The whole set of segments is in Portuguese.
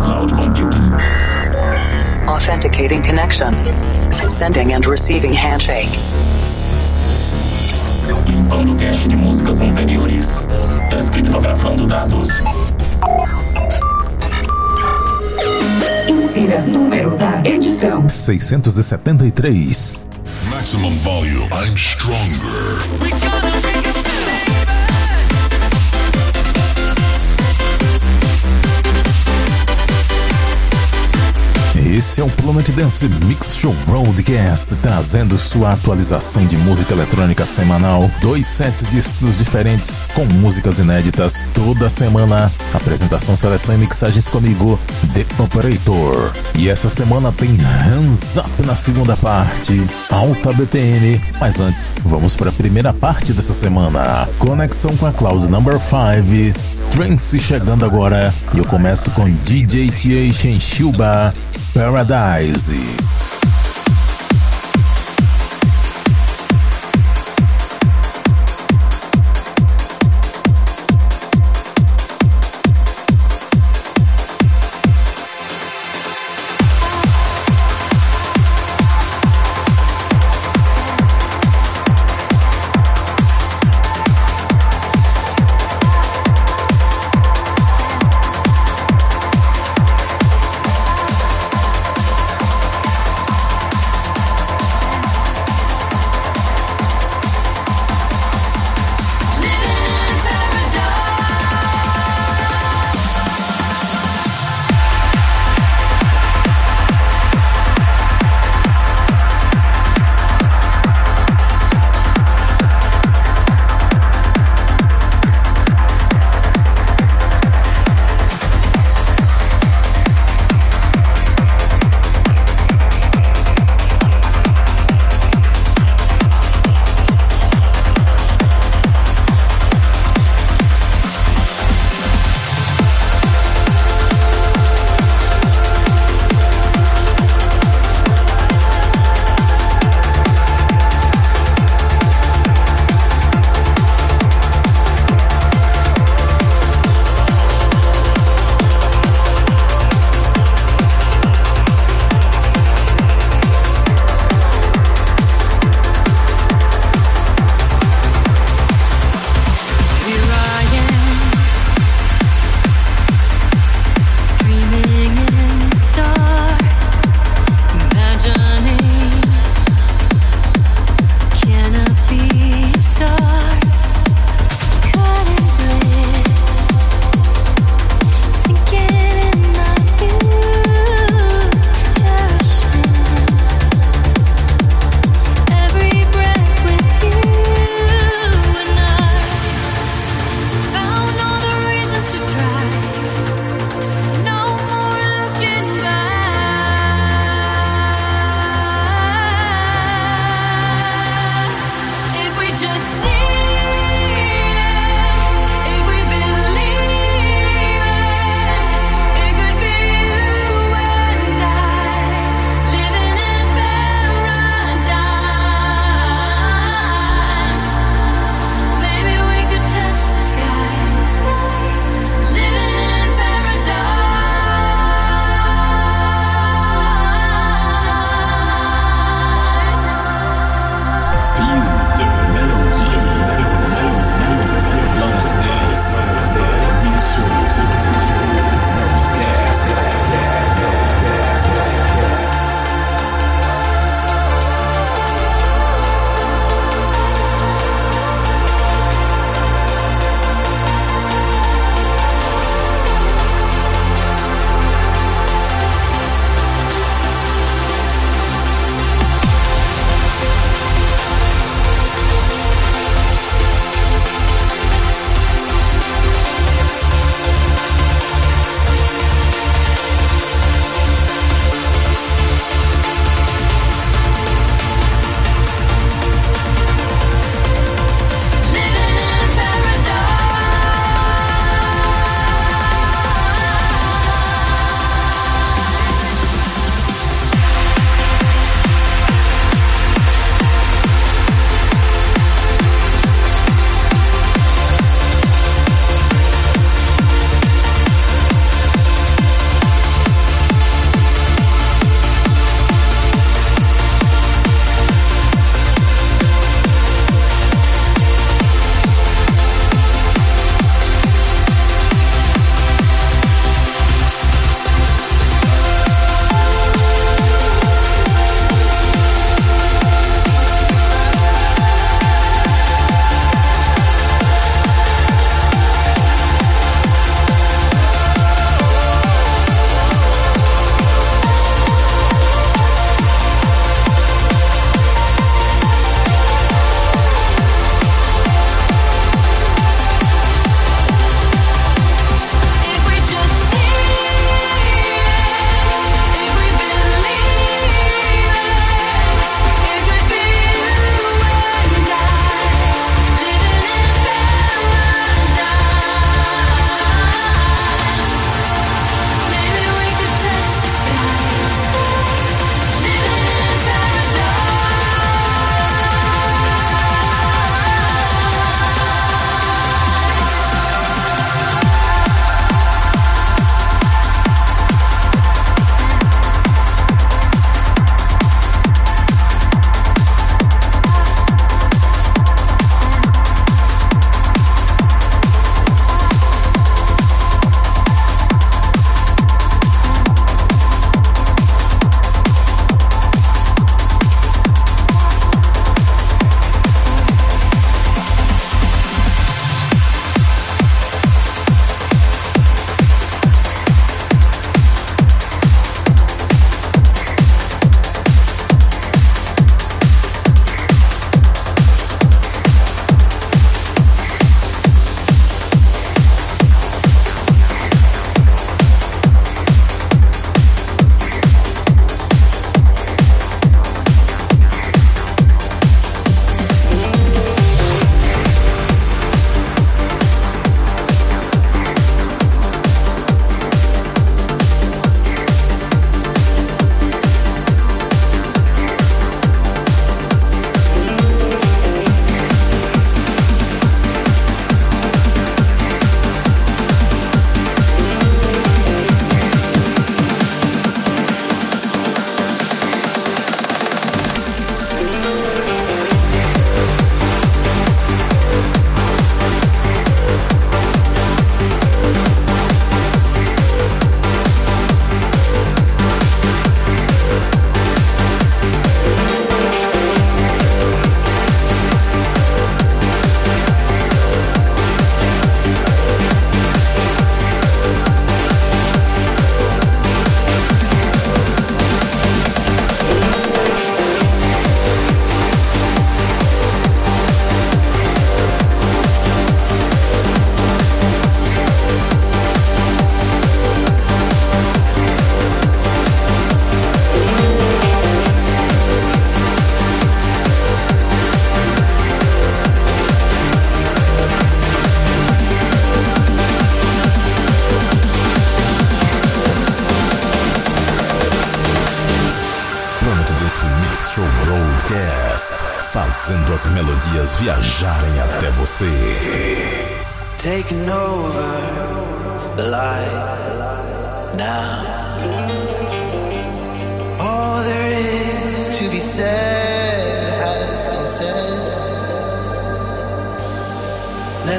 cloud computing. Authenticating connection. Sending and receiving handshake. Limpando cache de músicas anteriores. Descriptografando dados. Insira número da edição. 673. Maximum volume. I'm stronger. Esse é o Planet Dance Mix Show Broadcast, trazendo sua atualização de música eletrônica semanal. Dois sets de estilos diferentes, com músicas inéditas. Toda semana, apresentação, seleção e mixagens comigo, The Operator. E essa semana tem Hands Up na segunda parte, alta BPM. Mas antes, vamos para a primeira parte dessa semana. Conexão com a Cloud Number 5. Trance chegando agora e eu começo com DJ Tia Shenshuba Paradise.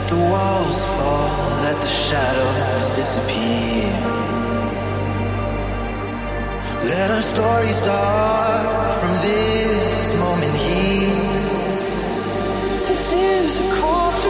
the walls fall, let the shadows disappear. Let our stories start from this moment here. This is a call to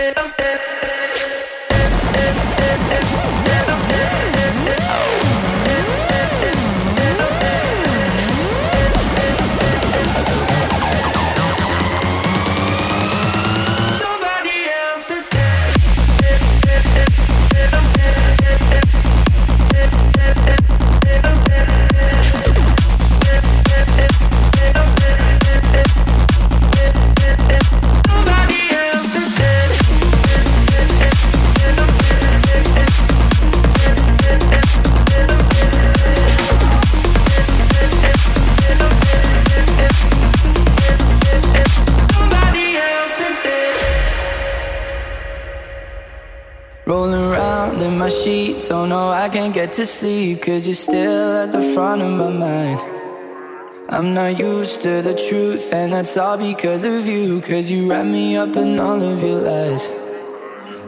step, step. To sleep cause you're still at the front of my mind. I'm not used to the truth, and that's all because of you. Cause you wrap me up in all of your lies.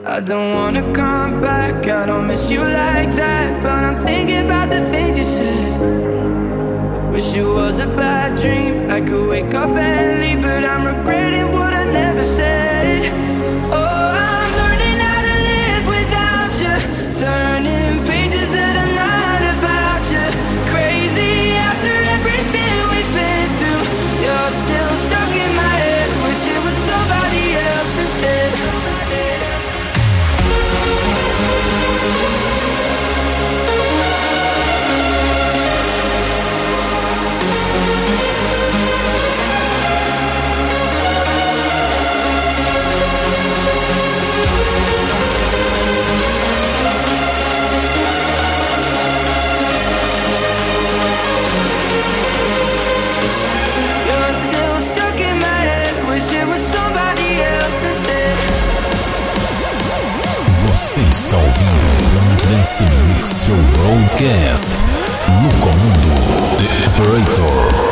I don't wanna come back, I don't miss you like that. But I'm thinking about the things you said. Wish it was a bad dream, I could wake up and leave, but I'm regretting Dance Mix Show Broadcast no comando The Operator.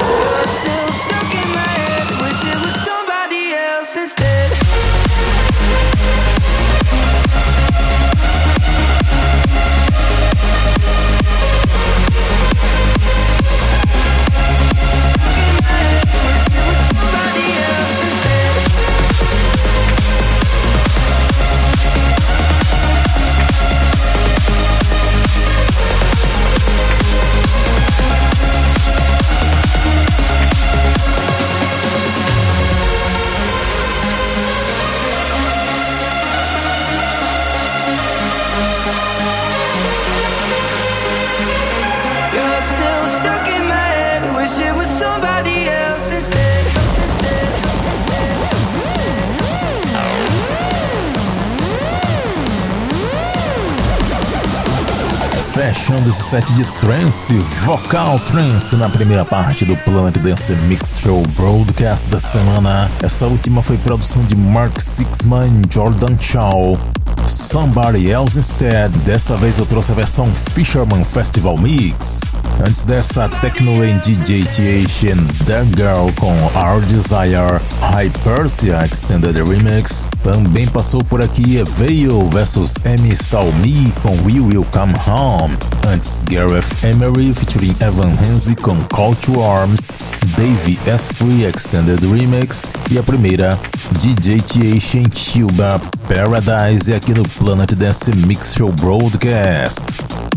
Set de trance, vocal trance na primeira parte do Planet Dance Mix Show Broadcast da semana. Essa última foi produção de Mark Sixman Jordan Shaw. Somebody Else Instead, dessa vez eu trouxe a versão Fisherman Festival Mix. Antes dessa, Techno and DJ TH and The Girl com Our Desire, Hypersia Extended Remix. Também passou por aqui Veil vs M. Salmi com We Will Come Home. Antes, Gareth Emery featuring Evan Hensley com Call to Arms, Dave Asprey Extended Remix e a primeira, DJ TH and Cuba Paradise aqui no Planet Dance Mix Show Broadcast.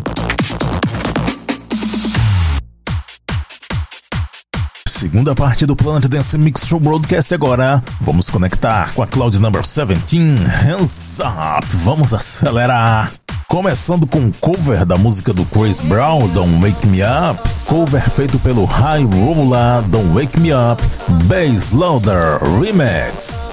Segunda parte do Planet Dance Mix Show Broadcast agora. Vamos conectar com a Cloud Number 17. Hands up! Vamos acelerar! Começando com um cover da música do Chris Brown, Don't Wake Me Up. Cover feito pelo High Roller, Don't Wake Me Up. Bass Loader Remix.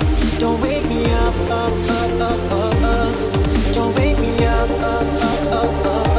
Don't wake me up, up, up, up,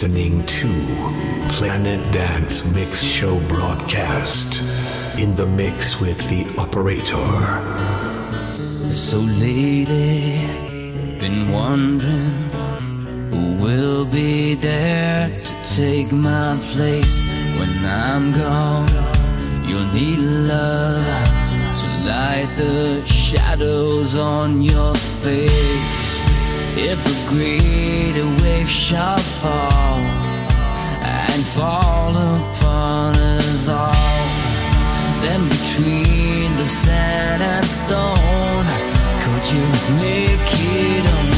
listening to Planet Dance Mix Show broadcast in the mix with the operator. So lately, been wondering who will be there to take my place when I'm gone. You'll need love to light the shadows on your face. If a greater wave shall fall and fall upon us all. Then between the sand and stone, could you make it?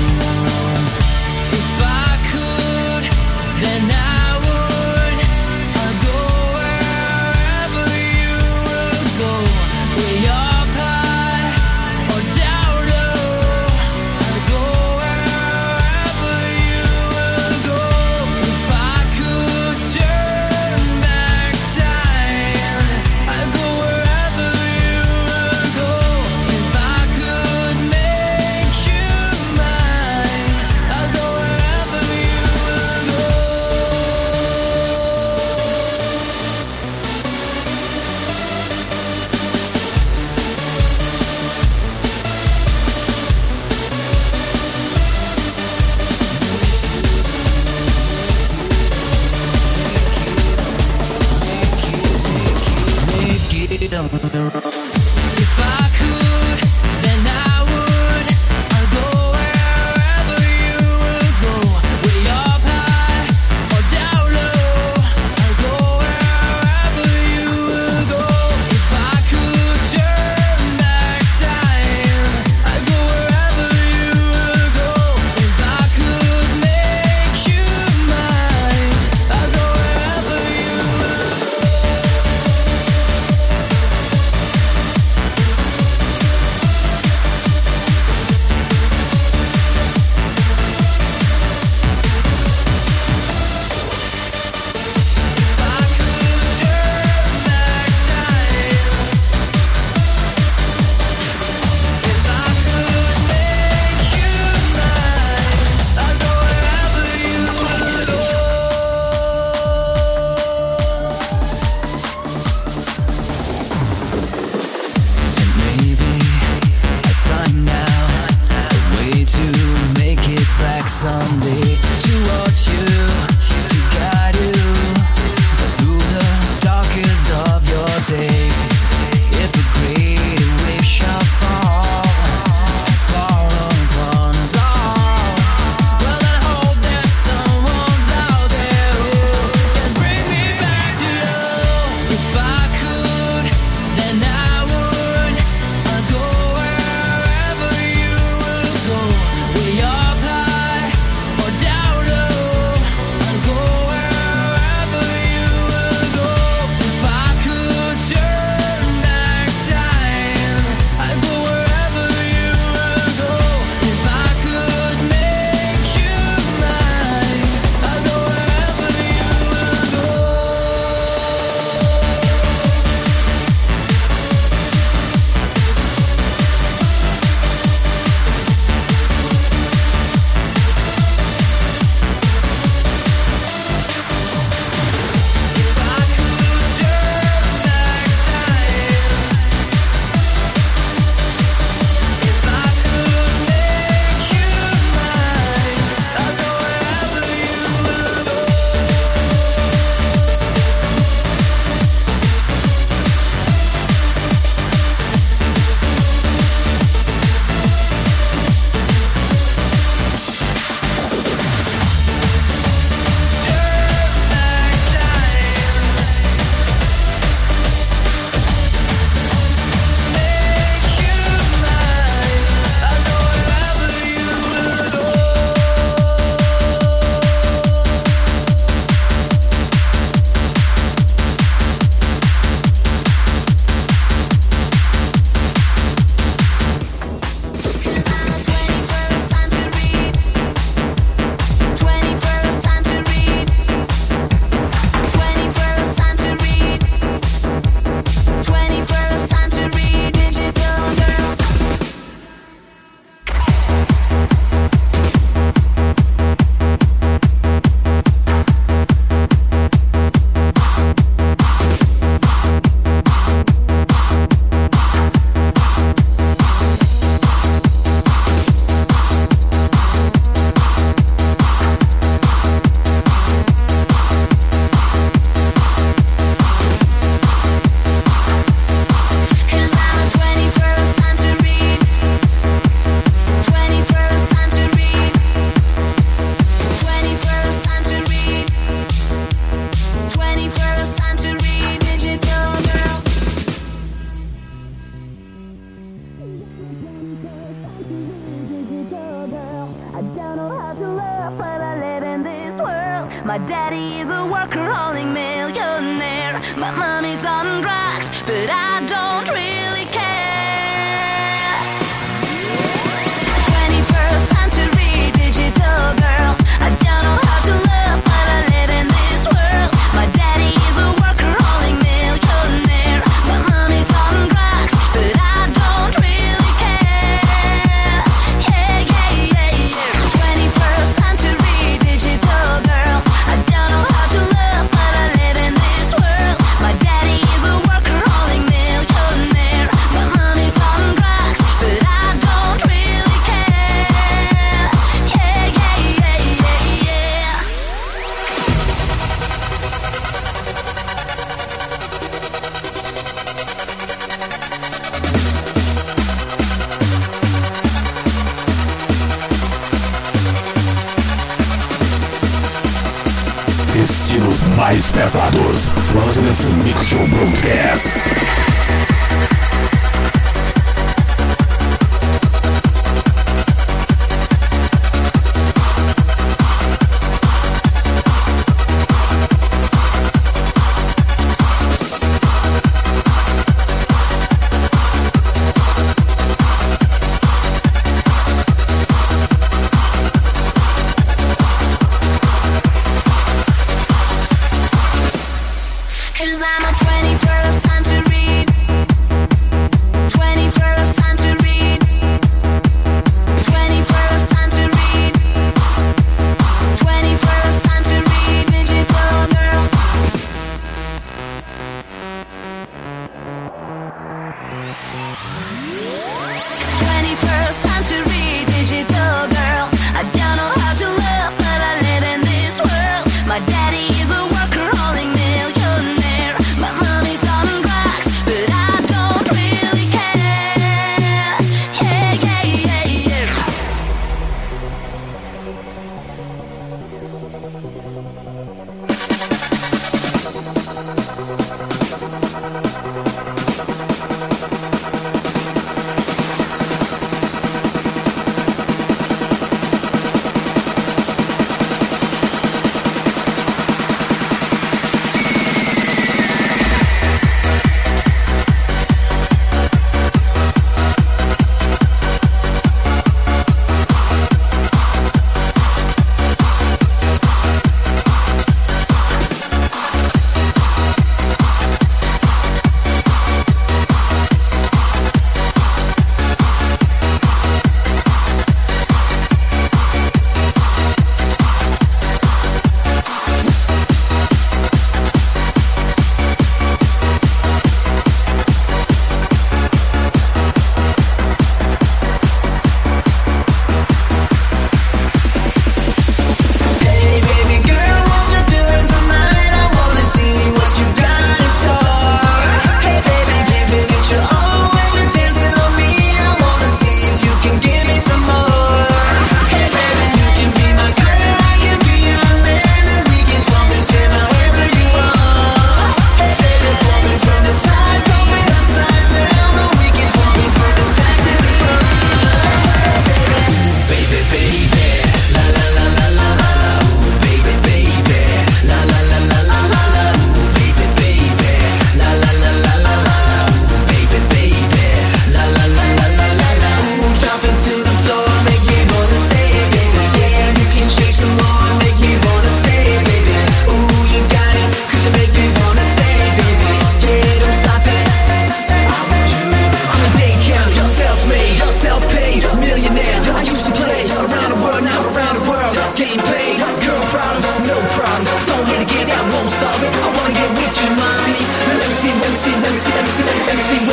problems, no problems. Don't let it get I won't solve it. I wanna get with your mommy. Let me see, let me see, let me see, let me see, let me see, let me see.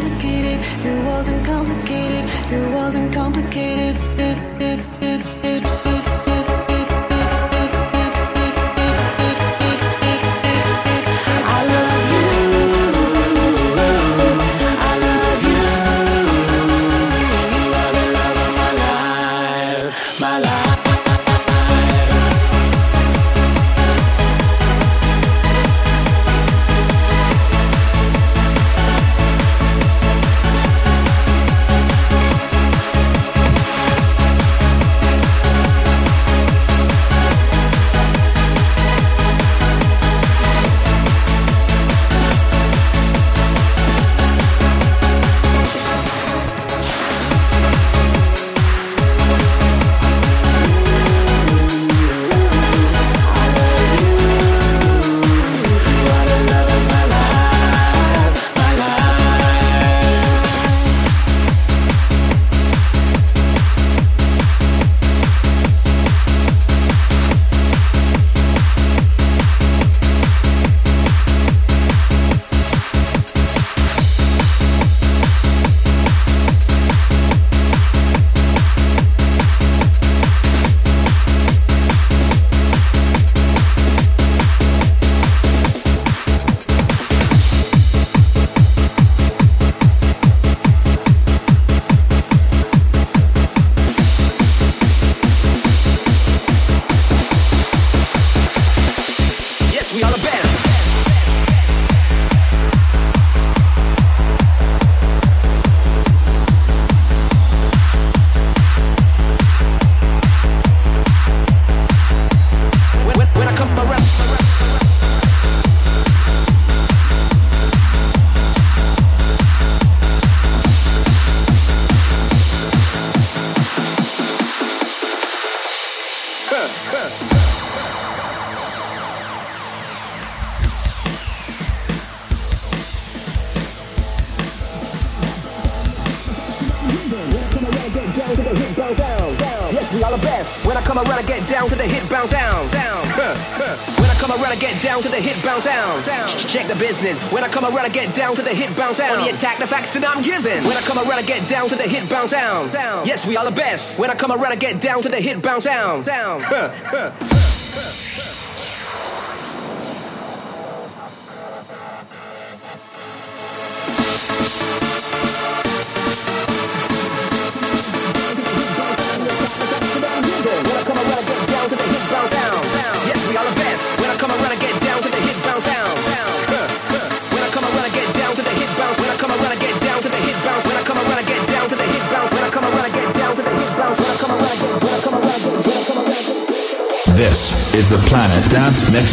complicated. It wasn't complicated. It wasn't complicated. It, it, it, it, it. When I come around, I get down to the hit bounce sound. On the attack, the facts that I'm giving. When I come around, I get down to the hit bounce sound. down. Yes, we are the best. When I come around, I get down to the hit bounce sound. down.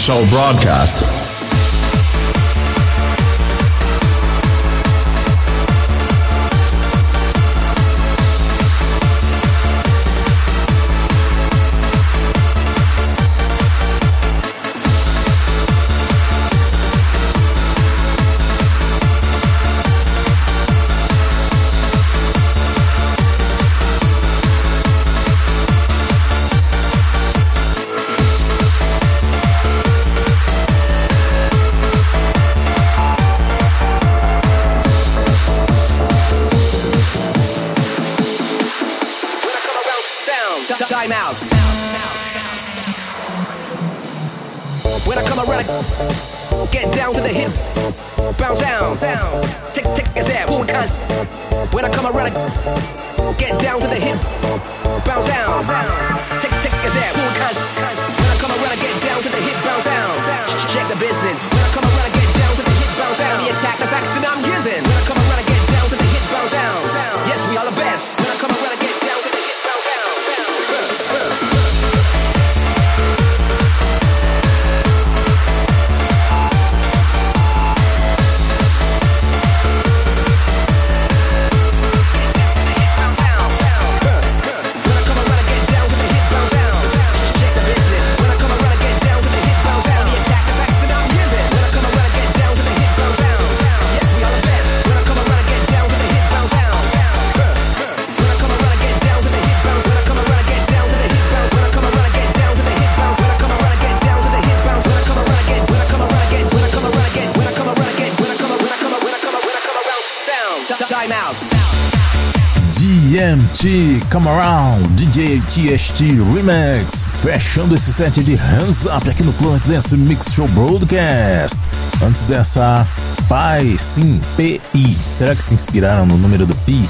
shall broadcast. Get down to the hip, bounce down, down. Tick tick is cuz. When I come around, I get down to the hip, bounce down, down. DMT Come Around DJ TST Remix. Fechando esse set de Hands Up aqui no Planet Dance Mix Show Broadcast. Antes dessa Pai, sim, P-I Será que se inspiraram no número do Pi?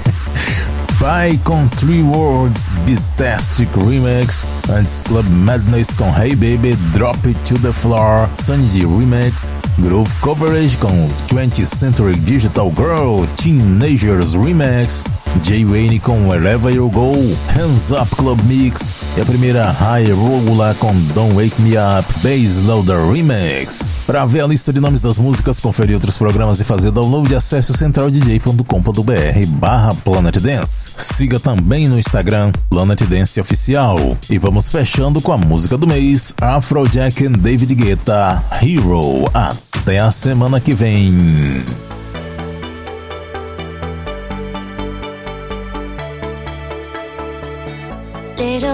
Pai com Three Words Betastic Remix. Antes Club Madness com Hey Baby Drop It to the Floor. Sandy Remix. Groove Coverage com 20th Century Digital Girl Teenagers Remix Jay Wayne com Wherever You Go Hands Up Club Mix e a primeira High Rolla com Don't Wake Me Up Bass Loader Remix. Para ver a lista de nomes das músicas, conferir outros programas e fazer download, acesse o centraldj.com.br barra Planet Dance. Siga também no Instagram Planet Dance Oficial. E vamos fechando com a música do mês Afrojack and David Guetta Hero. Até a semana que vem.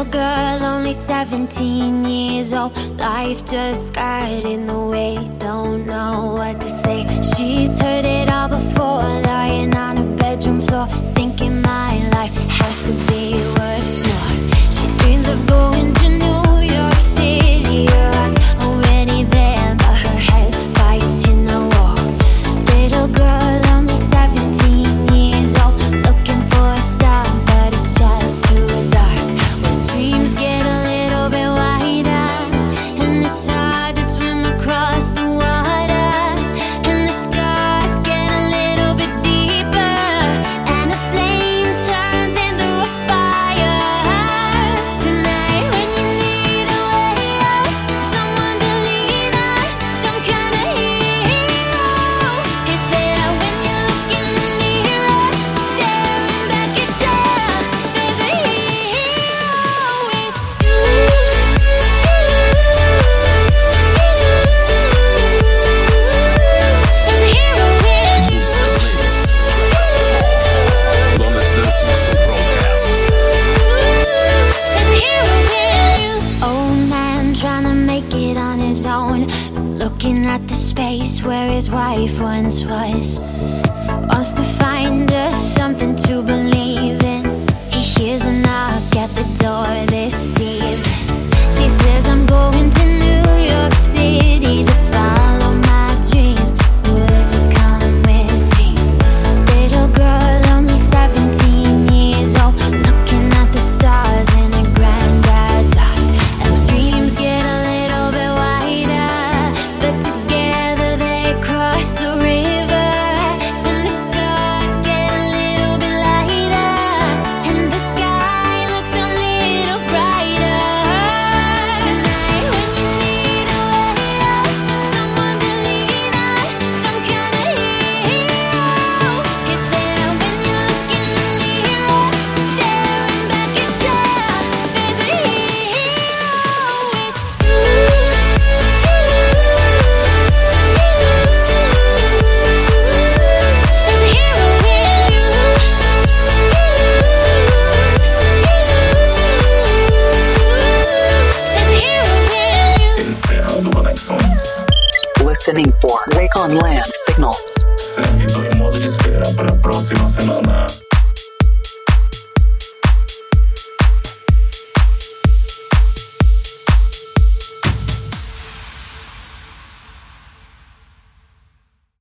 Little girl, only 17 years old. Life just got in the way. Don't know what to say. She's heard it all before, lying on her bedroom floor, thinking my life has to be worth more. She dreams of going to New York City. Her heart's already there, but her head's fighting a war. Little girl,